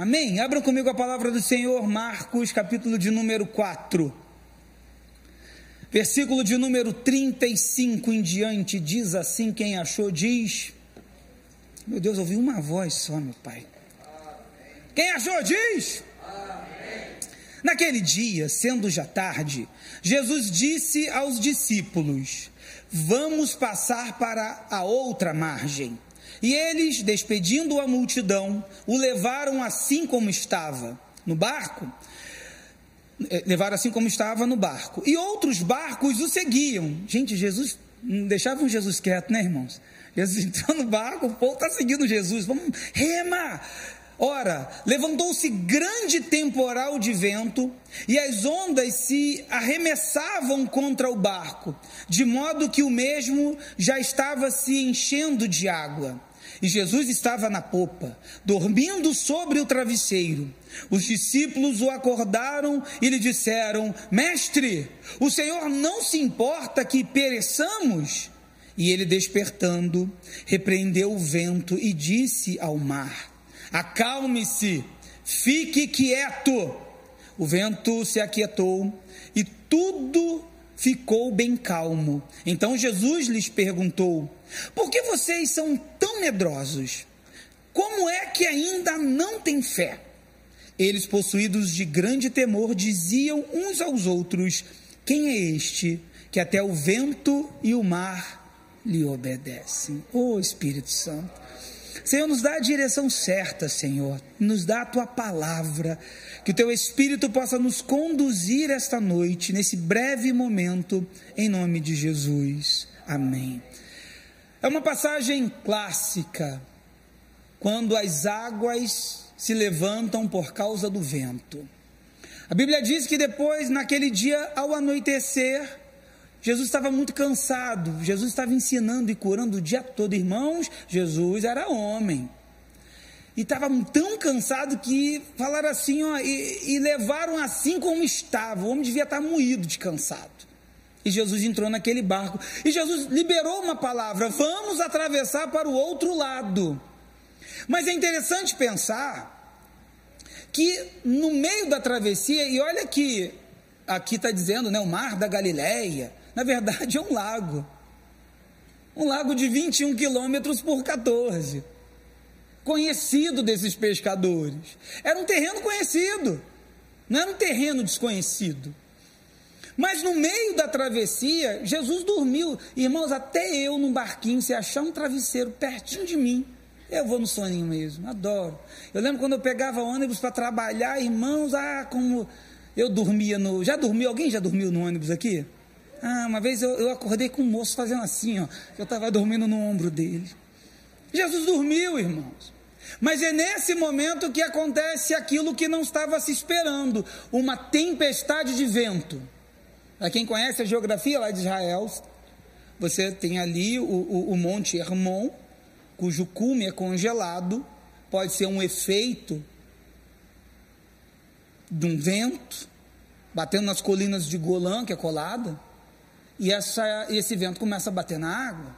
Amém? Abram comigo a palavra do Senhor, Marcos, capítulo de número 4. Versículo de número 35 em diante, diz assim: quem achou, diz. Meu Deus, ouvi uma voz só, meu Pai. Quem achou, diz. Naquele dia, sendo já tarde, Jesus disse aos discípulos: Vamos passar para a outra margem. E eles, despedindo a multidão, o levaram assim como estava no barco. Eh, levaram assim como estava no barco. E outros barcos o seguiam. Gente, Jesus não deixavam Jesus quieto, né, irmãos? Jesus entrou no barco, o povo está seguindo Jesus. Vamos, rema! Ora, levantou-se grande temporal de vento, e as ondas se arremessavam contra o barco, de modo que o mesmo já estava se enchendo de água. E Jesus estava na popa, dormindo sobre o travesseiro. Os discípulos o acordaram e lhe disseram: Mestre, o Senhor não se importa que pereçamos? E ele, despertando, repreendeu o vento e disse ao mar: Acalme-se, fique quieto. O vento se aquietou e tudo ficou bem calmo. Então Jesus lhes perguntou: Por que vocês são tão medrosos? Como é que ainda não têm fé? Eles, possuídos de grande temor, diziam uns aos outros: Quem é este que até o vento e o mar lhe obedecem? Ô oh, Espírito Santo. Senhor, nos dá a direção certa, Senhor, nos dá a tua palavra que o teu Espírito possa nos conduzir esta noite, nesse breve momento, em nome de Jesus. Amém. É uma passagem clássica, quando as águas se levantam por causa do vento. A Bíblia diz que depois, naquele dia, ao anoitecer, Jesus estava muito cansado, Jesus estava ensinando e curando o dia todo. Irmãos, Jesus era homem e estava tão cansado que falaram assim, ó, e, e, levaram assim como estava. O homem devia estar moído de cansado. E Jesus entrou naquele barco. E Jesus liberou uma palavra: vamos atravessar para o outro lado. Mas é interessante pensar que no meio da travessia, e olha que aqui está dizendo, né, o mar da Galileia, na verdade é um lago. Um lago de 21 quilômetros por 14 conhecido desses pescadores. Era um terreno conhecido, não era um terreno desconhecido. Mas no meio da travessia, Jesus dormiu. Irmãos, até eu num barquinho, se achar um travesseiro pertinho de mim, eu vou no soninho mesmo, adoro. Eu lembro quando eu pegava ônibus para trabalhar, irmãos, ah, como eu dormia no. Já dormiu? Alguém já dormiu no ônibus aqui? Ah, uma vez eu, eu acordei com um moço fazendo assim, ó. Eu estava dormindo no ombro dele. Jesus dormiu, irmãos. Mas é nesse momento que acontece aquilo que não estava se esperando: uma tempestade de vento. Para quem conhece a geografia lá de Israel, você tem ali o, o, o Monte Hermon, cujo cume é congelado, pode ser um efeito de um vento batendo nas colinas de Golã, que é colada, e essa, esse vento começa a bater na água.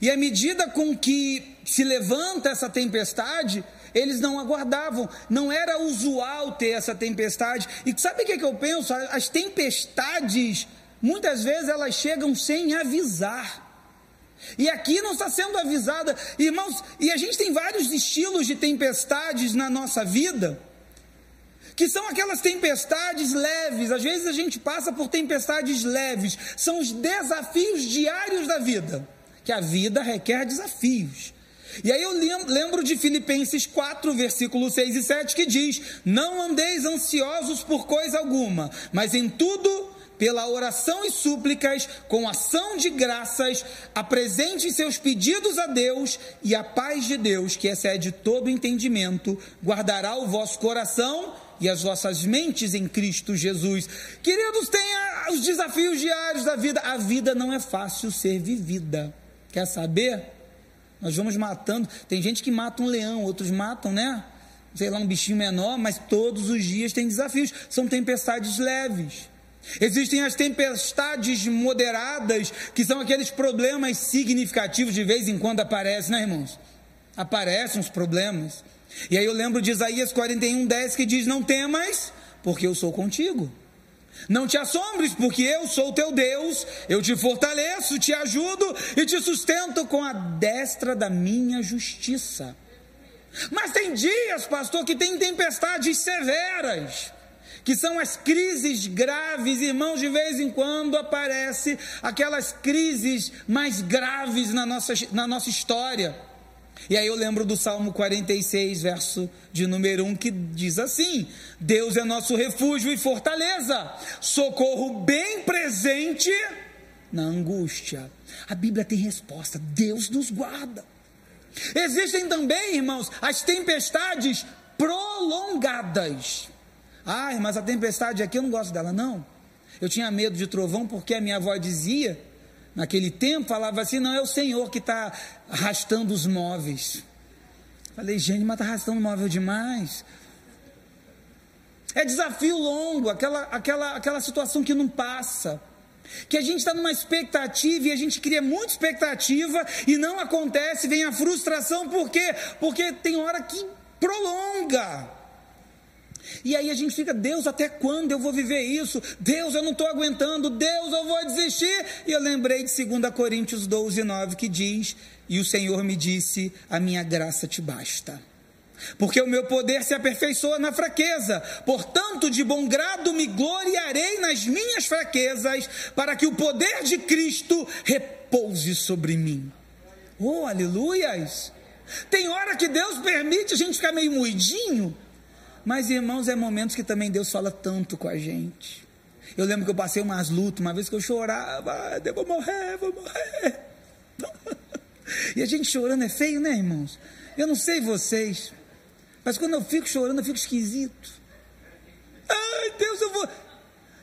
E à medida com que se levanta essa tempestade, eles não aguardavam, não era usual ter essa tempestade. E sabe o que, é que eu penso? As tempestades, muitas vezes elas chegam sem avisar. E aqui não está sendo avisada, irmãos, e a gente tem vários estilos de tempestades na nossa vida, que são aquelas tempestades leves, às vezes a gente passa por tempestades leves, são os desafios diários da vida que a vida requer desafios. E aí eu lembro de Filipenses 4, versículos 6 e 7, que diz: Não andeis ansiosos por coisa alguma, mas em tudo, pela oração e súplicas, com ação de graças, apresentem seus pedidos a Deus, e a paz de Deus, que excede todo entendimento, guardará o vosso coração e as vossas mentes em Cristo Jesus. Queridos, tenha os desafios diários da vida. A vida não é fácil ser vivida. Quer saber? Nós vamos matando. Tem gente que mata um leão, outros matam, né? Sei lá, um bichinho menor, mas todos os dias tem desafios. São tempestades leves. Existem as tempestades moderadas, que são aqueles problemas significativos de vez em quando aparecem, né, irmãos? Aparecem os problemas. E aí eu lembro de Isaías 41, 10 que diz: Não temas, porque eu sou contigo. Não te assombres, porque eu sou teu Deus, eu te fortaleço, te ajudo e te sustento com a destra da minha justiça. Mas tem dias, pastor, que tem tempestades severas, que são as crises graves, irmãos, de vez em quando aparece aquelas crises mais graves na nossa, na nossa história. E aí eu lembro do Salmo 46, verso de número 1, que diz assim: Deus é nosso refúgio e fortaleza, socorro bem presente na angústia. A Bíblia tem resposta: Deus nos guarda. Existem também, irmãos, as tempestades prolongadas. Ai, mas a tempestade aqui eu não gosto dela, não. Eu tinha medo de trovão porque a minha avó dizia naquele tempo, falava assim: não, é o Senhor que está arrastando os móveis. Falei, gente, mas está arrastando móvel demais. É desafio longo, aquela, aquela, aquela situação que não passa. Que a gente está numa expectativa e a gente cria muita expectativa e não acontece, vem a frustração, por quê? Porque tem hora que prolonga. E aí a gente fica, Deus, até quando eu vou viver isso? Deus, eu não estou aguentando, Deus, eu vou desistir. E eu lembrei de 2 Coríntios 12, 9, que diz: E o Senhor me disse: A minha graça te basta. Porque o meu poder se aperfeiçoa na fraqueza, portanto, de bom grado me gloriarei nas minhas fraquezas, para que o poder de Cristo repouse sobre mim. Oh, aleluias! Tem hora que Deus permite a gente ficar meio moidinho, mas, irmãos, é momentos que também Deus fala tanto com a gente. Eu lembro que eu passei umas lutas, uma vez que eu chorava, eu vou morrer, vou morrer. E a gente chorando é feio, né, irmãos? Eu não sei vocês, mas quando eu fico chorando, eu fico esquisito. Ai, Deus, eu vou.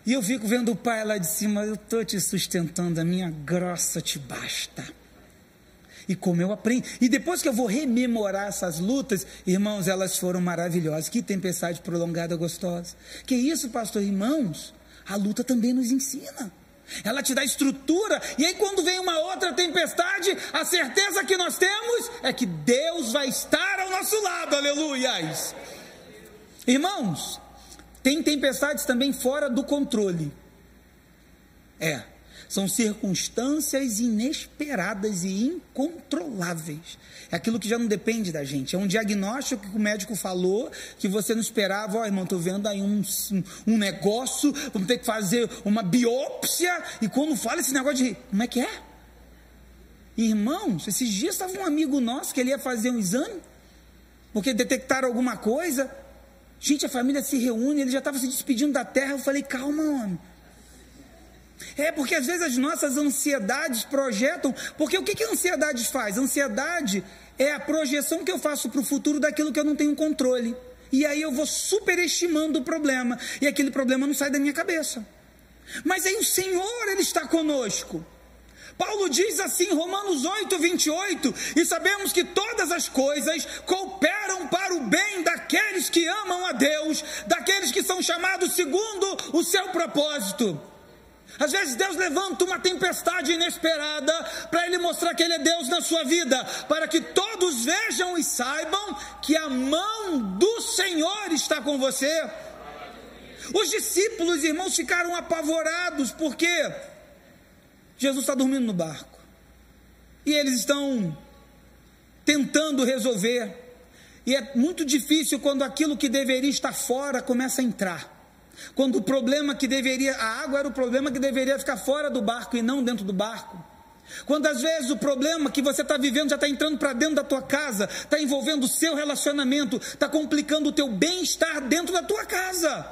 E eu fico vendo o pai lá de cima, eu estou te sustentando, a minha graça te basta e como eu aprendo. E depois que eu vou rememorar essas lutas, irmãos, elas foram maravilhosas. Que tempestade prolongada gostosa. Que isso, pastor, irmãos? A luta também nos ensina. Ela te dá estrutura, e aí, quando vem uma outra tempestade, a certeza que nós temos é que Deus vai estar ao nosso lado, aleluias. Irmãos, tem tempestades também fora do controle. É, são circunstâncias inesperadas e incontroláveis. É aquilo que já não depende da gente. É um diagnóstico que o médico falou que você não esperava. Ó, oh, irmão, estou vendo aí um, um negócio, vamos ter que fazer uma biópsia. E quando fala esse negócio de. Como é que é? Irmãos, esses dias estava um amigo nosso que ele ia fazer um exame, porque detectaram alguma coisa. Gente, a família se reúne, ele já estava se despedindo da terra. Eu falei, calma, homem. É porque às vezes as nossas ansiedades projetam. Porque o que, que a ansiedade faz? A ansiedade é a projeção que eu faço para o futuro daquilo que eu não tenho controle. E aí eu vou superestimando o problema. E aquele problema não sai da minha cabeça. Mas aí o Senhor, Ele está conosco. Paulo diz assim, Romanos 8, 28, e sabemos que todas as coisas cooperam para o bem daqueles que amam a Deus, daqueles que são chamados segundo o seu propósito. Às vezes Deus levanta uma tempestade inesperada para Ele mostrar que Ele é Deus na sua vida, para que todos vejam e saibam que a mão do Senhor está com você. Os discípulos, irmãos, ficaram apavorados porque Jesus está dormindo no barco e eles estão tentando resolver. E é muito difícil quando aquilo que deveria estar fora começa a entrar. Quando o problema que deveria, a água era o problema que deveria ficar fora do barco e não dentro do barco. Quando às vezes o problema que você está vivendo já está entrando para dentro da tua casa, está envolvendo o seu relacionamento, está complicando o teu bem-estar dentro da tua casa.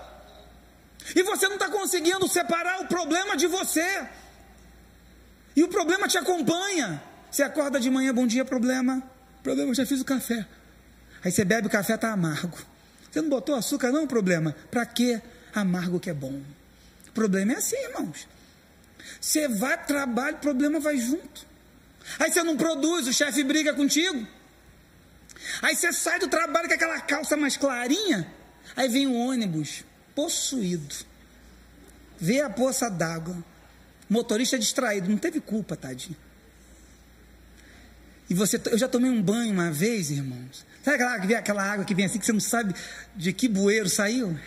E você não está conseguindo separar o problema de você. E o problema te acompanha. Você acorda de manhã, bom dia, problema. Problema, já fiz o café. Aí você bebe o café, está amargo. Você não botou açúcar, não, problema? Para quê? Amargo que é bom. O problema é assim, irmãos. Você vai, trabalho, problema vai junto. Aí você não produz, o chefe briga contigo. Aí você sai do trabalho com aquela calça mais clarinha. Aí vem um ônibus possuído. Vê a poça d'água. Motorista distraído, não teve culpa, tadinho. E você, eu já tomei um banho uma vez, irmãos. Sabe aquela, água, aquela água que vem assim que você não sabe de que bueiro saiu?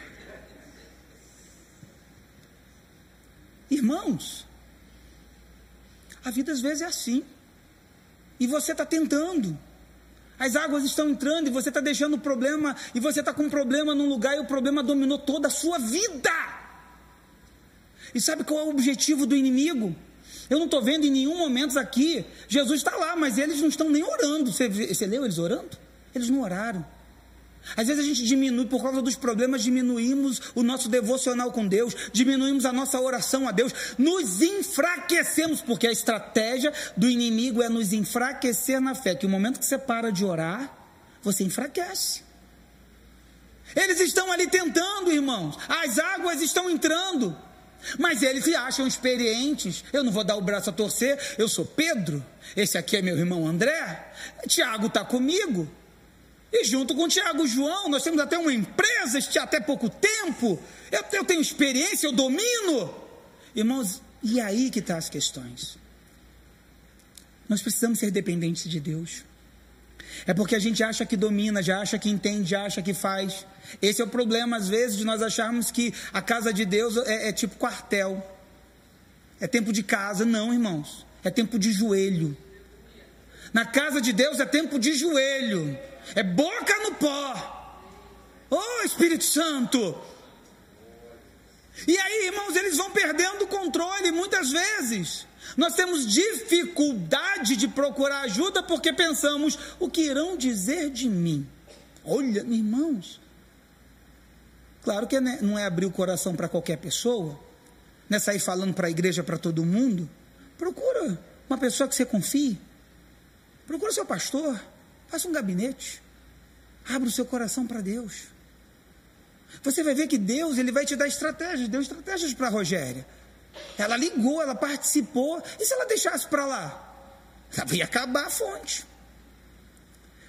Irmãos, a vida às vezes é assim. E você está tentando. As águas estão entrando e você está deixando o problema, e você está com um problema num lugar e o problema dominou toda a sua vida. E sabe qual é o objetivo do inimigo? Eu não estou vendo em nenhum momento aqui, Jesus está lá, mas eles não estão nem orando. Você, você leu eles orando? Eles não oraram. Às vezes a gente diminui, por causa dos problemas, diminuímos o nosso devocional com Deus, diminuímos a nossa oração a Deus, nos enfraquecemos, porque a estratégia do inimigo é nos enfraquecer na fé, que o momento que você para de orar, você enfraquece. Eles estão ali tentando, irmãos, as águas estão entrando, mas eles se acham experientes. Eu não vou dar o braço a torcer, eu sou Pedro, esse aqui é meu irmão André, Tiago está comigo. E junto com o Tiago João, nós temos até uma empresa, até pouco tempo. Eu, eu tenho experiência, eu domino. Irmãos, e aí que estão tá as questões. Nós precisamos ser dependentes de Deus. É porque a gente acha que domina, já acha que entende, já acha que faz. Esse é o problema, às vezes, de nós acharmos que a casa de Deus é, é tipo quartel. É tempo de casa. Não, irmãos. É tempo de joelho. Na casa de Deus é tempo de joelho é boca no pó. Oh, Espírito Santo! E aí, irmãos, eles vão perdendo o controle muitas vezes. Nós temos dificuldade de procurar ajuda porque pensamos: o que irão dizer de mim? Olha, irmãos. Claro que né, não é abrir o coração para qualquer pessoa, não é sair falando para a igreja para todo mundo. Procura uma pessoa que você confie. Procura seu pastor. Faça um gabinete. Abra o seu coração para Deus. Você vai ver que Deus ele vai te dar estratégias. Deu estratégias para Rogéria. Ela ligou, ela participou. E se ela deixasse para lá? Ela ia acabar a fonte.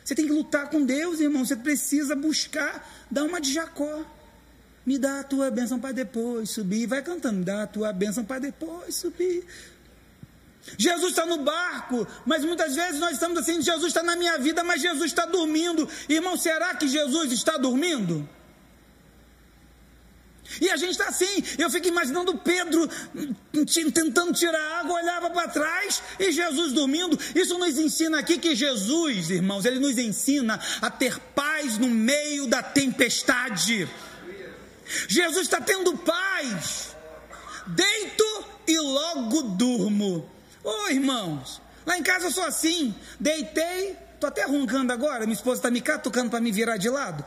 Você tem que lutar com Deus, irmão. Você precisa buscar, dar uma de Jacó. Me dá a tua bênção para depois subir. Vai cantando, dá a tua bênção para depois subir. Jesus está no barco, mas muitas vezes nós estamos assim: Jesus está na minha vida, mas Jesus está dormindo. Irmão, será que Jesus está dormindo? E a gente está assim, eu fico imaginando Pedro tentando tirar água, olhava para trás e Jesus dormindo. Isso nos ensina aqui que Jesus, irmãos, ele nos ensina a ter paz no meio da tempestade. Jesus está tendo paz. Deito e logo durmo. Ô oh, irmãos, lá em casa eu sou assim, deitei, tô até roncando agora, minha esposa está me catucando para me virar de lado.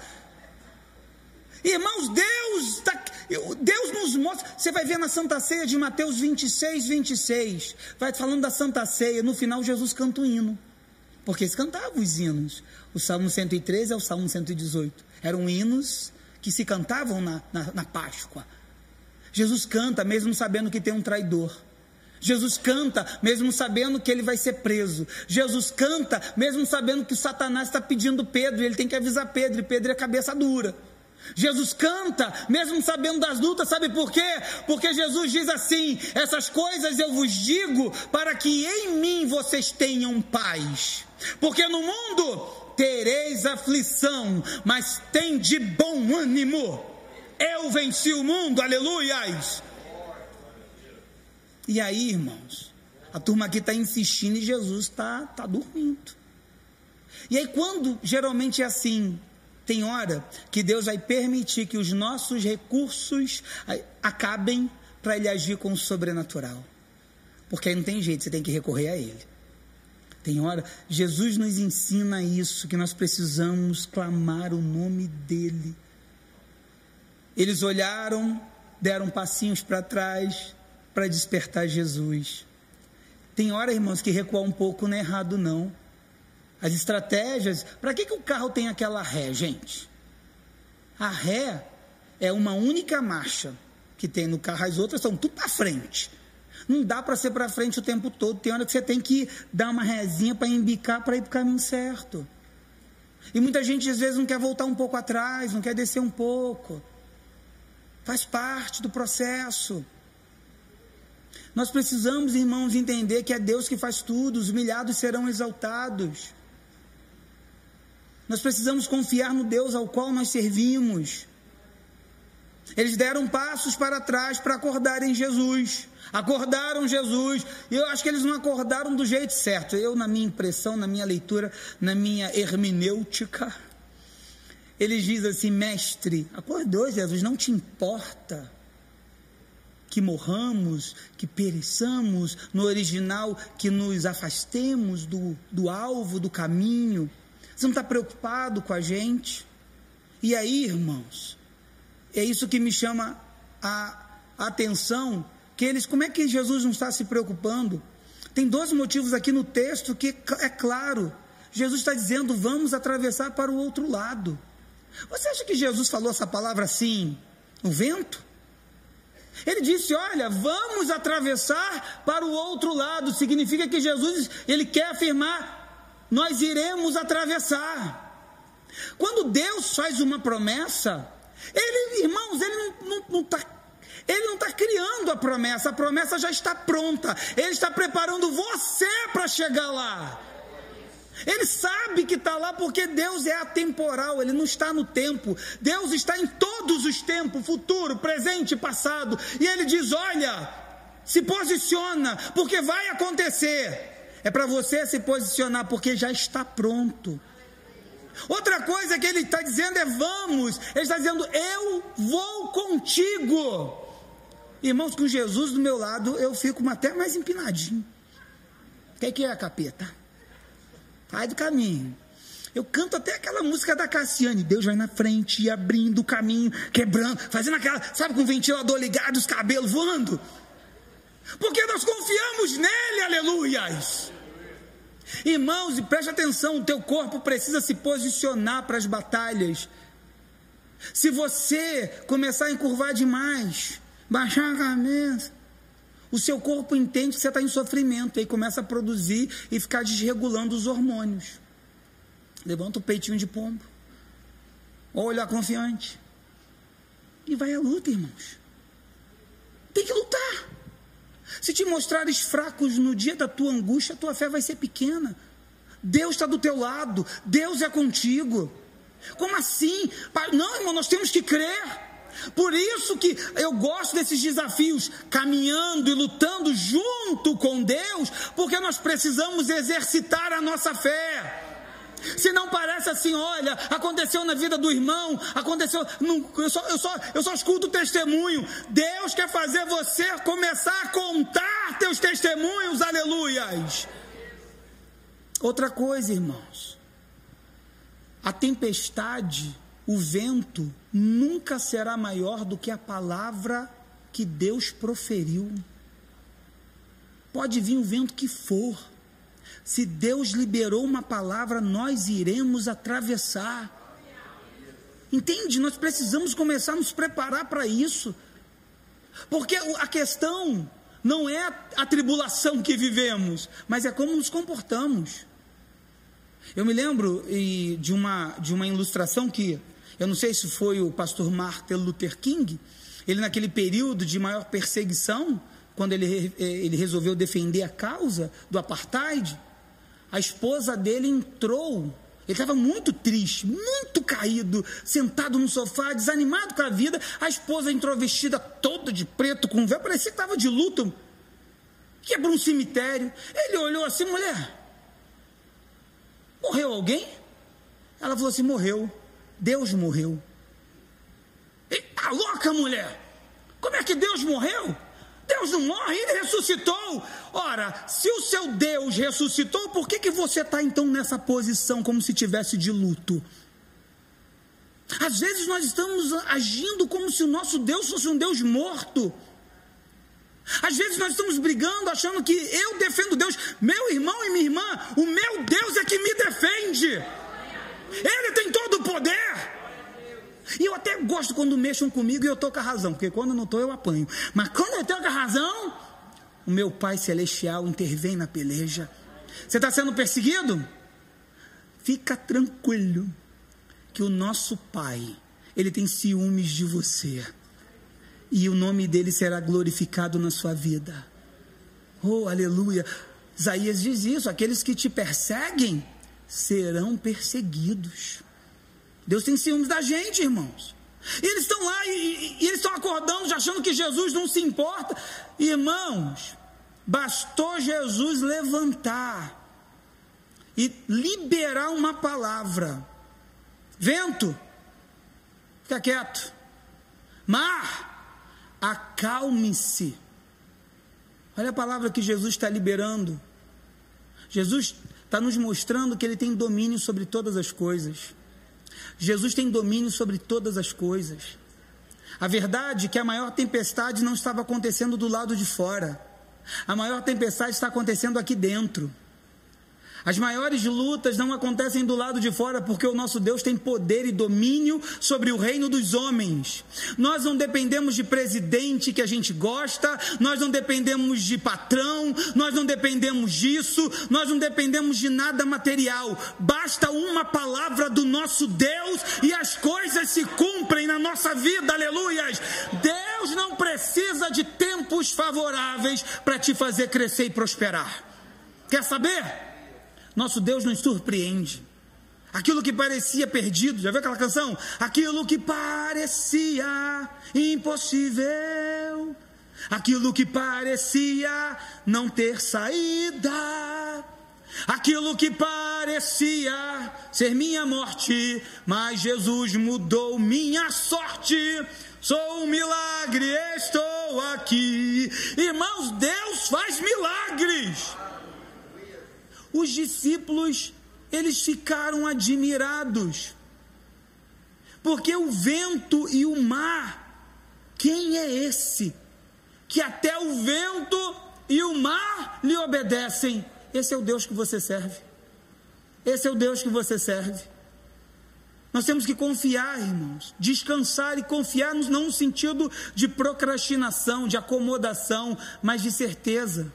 Irmãos, Deus, tá, Deus nos mostra. Você vai ver na Santa Ceia de Mateus 26, 26. Vai falando da Santa Ceia. No final, Jesus canta o hino. Porque eles cantavam os hinos. O Salmo 113 é o Salmo 118. Eram hinos que se cantavam na, na, na Páscoa. Jesus canta, mesmo sabendo que tem um traidor. Jesus canta, mesmo sabendo que ele vai ser preso. Jesus canta, mesmo sabendo que Satanás está pedindo Pedro, e ele tem que avisar Pedro, e Pedro é cabeça dura. Jesus canta, mesmo sabendo das lutas, sabe por quê? Porque Jesus diz assim: essas coisas eu vos digo para que em mim vocês tenham paz. Porque no mundo tereis aflição, mas tem de bom ânimo. Eu venci o mundo, aleluias. E aí, irmãos, a turma aqui está insistindo e Jesus está tá dormindo. E aí, quando geralmente é assim, tem hora que Deus vai permitir que os nossos recursos acabem para Ele agir com o sobrenatural. Porque aí não tem jeito, você tem que recorrer a Ele. Tem hora, Jesus nos ensina isso, que nós precisamos clamar o nome dEle. Eles olharam, deram passinhos para trás, para despertar Jesus. Tem hora, irmãos, que recuar um pouco não é errado, não. As estratégias. Para que, que o carro tem aquela ré, gente? A ré é uma única marcha que tem no carro, as outras são tudo para frente. Não dá para ser para frente o tempo todo. Tem hora que você tem que dar uma rezinha para embicar para ir para o caminho certo. E muita gente às vezes não quer voltar um pouco atrás, não quer descer um pouco. Faz parte do processo. Nós precisamos, irmãos, entender que é Deus que faz tudo, os humilhados serão exaltados. Nós precisamos confiar no Deus ao qual nós servimos. Eles deram passos para trás para acordarem Jesus. Acordaram Jesus. E eu acho que eles não acordaram do jeito certo. Eu, na minha impressão, na minha leitura, na minha hermenêutica, eles dizem assim: Mestre, acordou, Jesus, não te importa que morramos, que pereçamos, no original, que nos afastemos do, do alvo, do caminho. Você não está preocupado com a gente? E aí, irmãos, é isso que me chama a atenção, que eles, como é que Jesus não está se preocupando? Tem dois motivos aqui no texto que é claro. Jesus está dizendo: vamos atravessar para o outro lado. Você acha que Jesus falou essa palavra assim, o vento? Ele disse: Olha, vamos atravessar para o outro lado. Significa que Jesus ele quer afirmar: nós iremos atravessar. Quando Deus faz uma promessa, ele, irmãos, ele não está ele não está criando a promessa, a promessa já está pronta. Ele está preparando você para chegar lá. Ele sabe que está lá porque Deus é atemporal, ele não está no tempo. Deus está em todos os tempos, futuro, presente, passado. E ele diz: Olha, se posiciona, porque vai acontecer. É para você se posicionar, porque já está pronto. Outra coisa que ele está dizendo é: Vamos. Ele está dizendo: Eu vou contigo. Irmãos, com Jesus do meu lado, eu fico até mais empinadinho. O que, é é, capeta? Sai do caminho. Eu canto até aquela música da Cassiane. Deus vai na frente, abrindo o caminho, quebrando, fazendo aquela, sabe, com o ventilador ligado, os cabelos voando. Porque nós confiamos nele, aleluias. Irmãos, e preste atenção: o teu corpo precisa se posicionar para as batalhas. Se você começar a encurvar demais, baixar a cabeça, o seu corpo entende que você está em sofrimento, e começa a produzir e ficar desregulando os hormônios. Levanta o peitinho de pombo, olha confiante, e vai à luta, irmãos. Tem que lutar. Se te mostrares fracos no dia da tua angústia, a tua fé vai ser pequena. Deus está do teu lado, Deus é contigo. Como assim? Não, irmão, nós temos que crer. Por isso que eu gosto desses desafios, caminhando e lutando junto com Deus, porque nós precisamos exercitar a nossa fé. Se não parece assim, olha, aconteceu na vida do irmão, aconteceu, não, eu, só, eu, só, eu só escuto testemunho. Deus quer fazer você começar a contar teus testemunhos, aleluias. Outra coisa, irmãos, a tempestade o vento nunca será maior do que a palavra que Deus proferiu. Pode vir o vento que for. Se Deus liberou uma palavra, nós iremos atravessar. Entende? Nós precisamos começar a nos preparar para isso. Porque a questão não é a tribulação que vivemos, mas é como nos comportamos. Eu me lembro de uma, de uma ilustração que eu não sei se foi o pastor Martin Luther King, ele naquele período de maior perseguição, quando ele, eh, ele resolveu defender a causa do apartheid, a esposa dele entrou. Ele estava muito triste, muito caído, sentado no sofá, desanimado com a vida. A esposa entrou vestida toda de preto, com véu, parecia que estava de luto. Que é um cemitério. Ele olhou assim, mulher, morreu alguém? Ela falou assim: morreu. Deus morreu. Eita louca, mulher! Como é que Deus morreu? Deus não morre, ele ressuscitou. Ora, se o seu Deus ressuscitou, por que, que você está então nessa posição como se tivesse de luto? Às vezes nós estamos agindo como se o nosso Deus fosse um Deus morto. Às vezes nós estamos brigando, achando que eu defendo Deus. Meu irmão e minha irmã, o meu Deus é que me defende. Ele tem todo o poder. E eu até gosto quando mexam comigo e eu estou com a razão, porque quando não estou eu apanho. Mas quando eu estou com a razão, o meu Pai Celestial intervém na peleja. Você está sendo perseguido? Fica tranquilo, que o nosso Pai, Ele tem ciúmes de você. E o nome dele será glorificado na sua vida. Oh, aleluia. Isaías diz isso: aqueles que te perseguem serão perseguidos. Deus tem ciúmes da gente, irmãos. E eles estão lá e, e eles estão acordando, já achando que Jesus não se importa. Irmãos, bastou Jesus levantar e liberar uma palavra. Vento, fica quieto. Mar, acalme-se. Olha a palavra que Jesus está liberando. Jesus está nos mostrando que ele tem domínio sobre todas as coisas. Jesus tem domínio sobre todas as coisas. A verdade é que a maior tempestade não estava acontecendo do lado de fora. A maior tempestade está acontecendo aqui dentro. As maiores lutas não acontecem do lado de fora, porque o nosso Deus tem poder e domínio sobre o reino dos homens. Nós não dependemos de presidente que a gente gosta, nós não dependemos de patrão, nós não dependemos disso, nós não dependemos de nada material. Basta uma palavra do nosso Deus e as coisas se cumprem na nossa vida, aleluias. Deus não precisa de tempos favoráveis para te fazer crescer e prosperar. Quer saber? Nosso Deus nos surpreende. Aquilo que parecia perdido, já viu aquela canção? Aquilo que parecia impossível, aquilo que parecia não ter saída, aquilo que parecia ser minha morte, mas Jesus mudou minha sorte. Sou um milagre, estou aqui. Irmãos, Deus faz milagres os discípulos eles ficaram admirados. Porque o vento e o mar, quem é esse? Que até o vento e o mar lhe obedecem. Esse é o Deus que você serve. Esse é o Deus que você serve. Nós temos que confiar, irmãos, descansar e confiar não no sentido de procrastinação, de acomodação, mas de certeza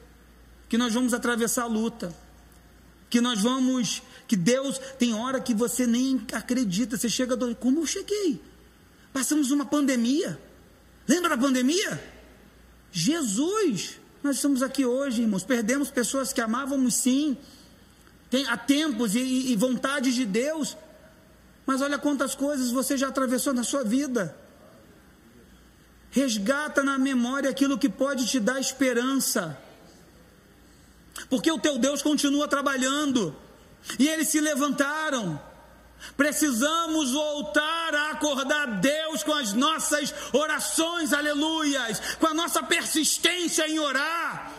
que nós vamos atravessar a luta que nós vamos, que Deus tem hora que você nem acredita, você chega do, como eu cheguei? Passamos uma pandemia. Lembra da pandemia? Jesus, nós estamos aqui hoje, irmãos, perdemos pessoas que amávamos sim, tem, há tempos e, e vontades de Deus, mas olha quantas coisas você já atravessou na sua vida. Resgata na memória aquilo que pode te dar esperança porque o teu Deus continua trabalhando, e eles se levantaram. Precisamos voltar a acordar Deus com as nossas orações, aleluias, com a nossa persistência em orar.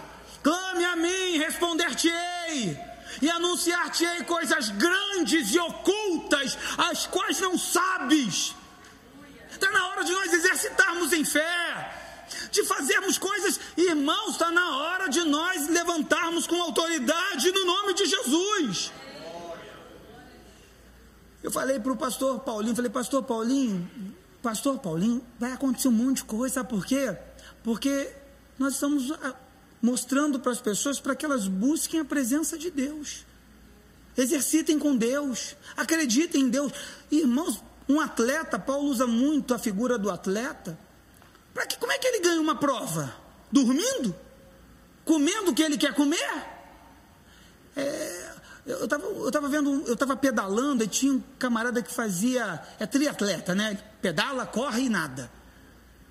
Clame a mim, responder-te-ei, e anunciar-te-ei coisas grandes e ocultas, as quais não sabes. Está na hora de nós exercitarmos em fé de fazermos coisas, irmãos, está na hora de nós levantarmos com autoridade no nome de Jesus. Eu falei para o pastor Paulinho, falei, pastor Paulinho, pastor Paulinho, vai acontecer um monte de coisa, sabe por quê? Porque nós estamos ah, mostrando para as pessoas para que elas busquem a presença de Deus. Exercitem com Deus, acreditem em Deus. Irmãos, um atleta, Paulo usa muito a figura do atleta para que, como é que ele ganha uma prova? Dormindo? Comendo o que ele quer comer? É, eu estava eu tava vendo, eu estava pedalando e tinha um camarada que fazia, é triatleta, né? Pedala, corre e nada.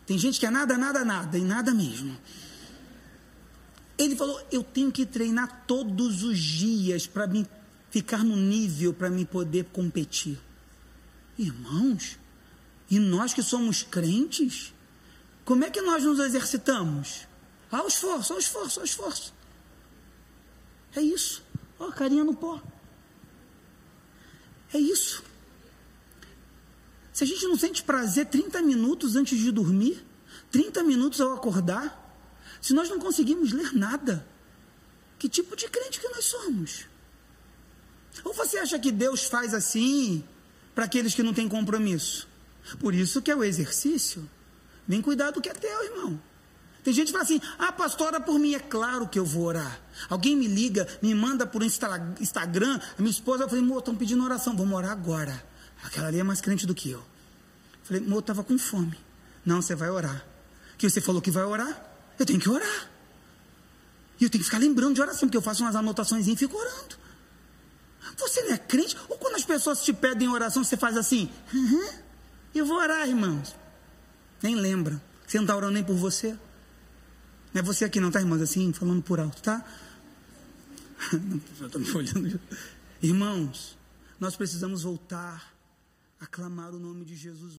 Tem gente que é nada, nada, nada, e nada mesmo. Ele falou: Eu tenho que treinar todos os dias para me ficar no nível para me poder competir. Irmãos, e nós que somos crentes, como é que nós nos exercitamos? Ao esforço, ao esforço, ao esforço. É isso. Ó, oh, carinha no pó. É isso. Se a gente não sente prazer 30 minutos antes de dormir, 30 minutos ao acordar, se nós não conseguimos ler nada, que tipo de crente que nós somos? Ou você acha que Deus faz assim para aqueles que não têm compromisso? Por isso que é o exercício. Vem cuidar do que é teu, irmão. Tem gente que fala assim: ah, pastor, ora por mim. É claro que eu vou orar. Alguém me liga, me manda por Instagram. A minha esposa, eu falei: amor, estão pedindo oração. Vamos orar agora. Aquela ali é mais crente do que eu. eu falei: amor, estava com fome. Não, você vai orar. Que você falou que vai orar? Eu tenho que orar. E eu tenho que ficar lembrando de oração, porque eu faço umas anotações e fico orando. Você não é crente? Ou quando as pessoas te pedem oração, você faz assim, uhum, eu vou orar, irmãos. Nem lembra. Você não está orando nem por você. Não é você aqui não, tá, irmãos? Assim, falando por alto, tá? Me olhando. Irmãos, nós precisamos voltar a clamar o nome de Jesus.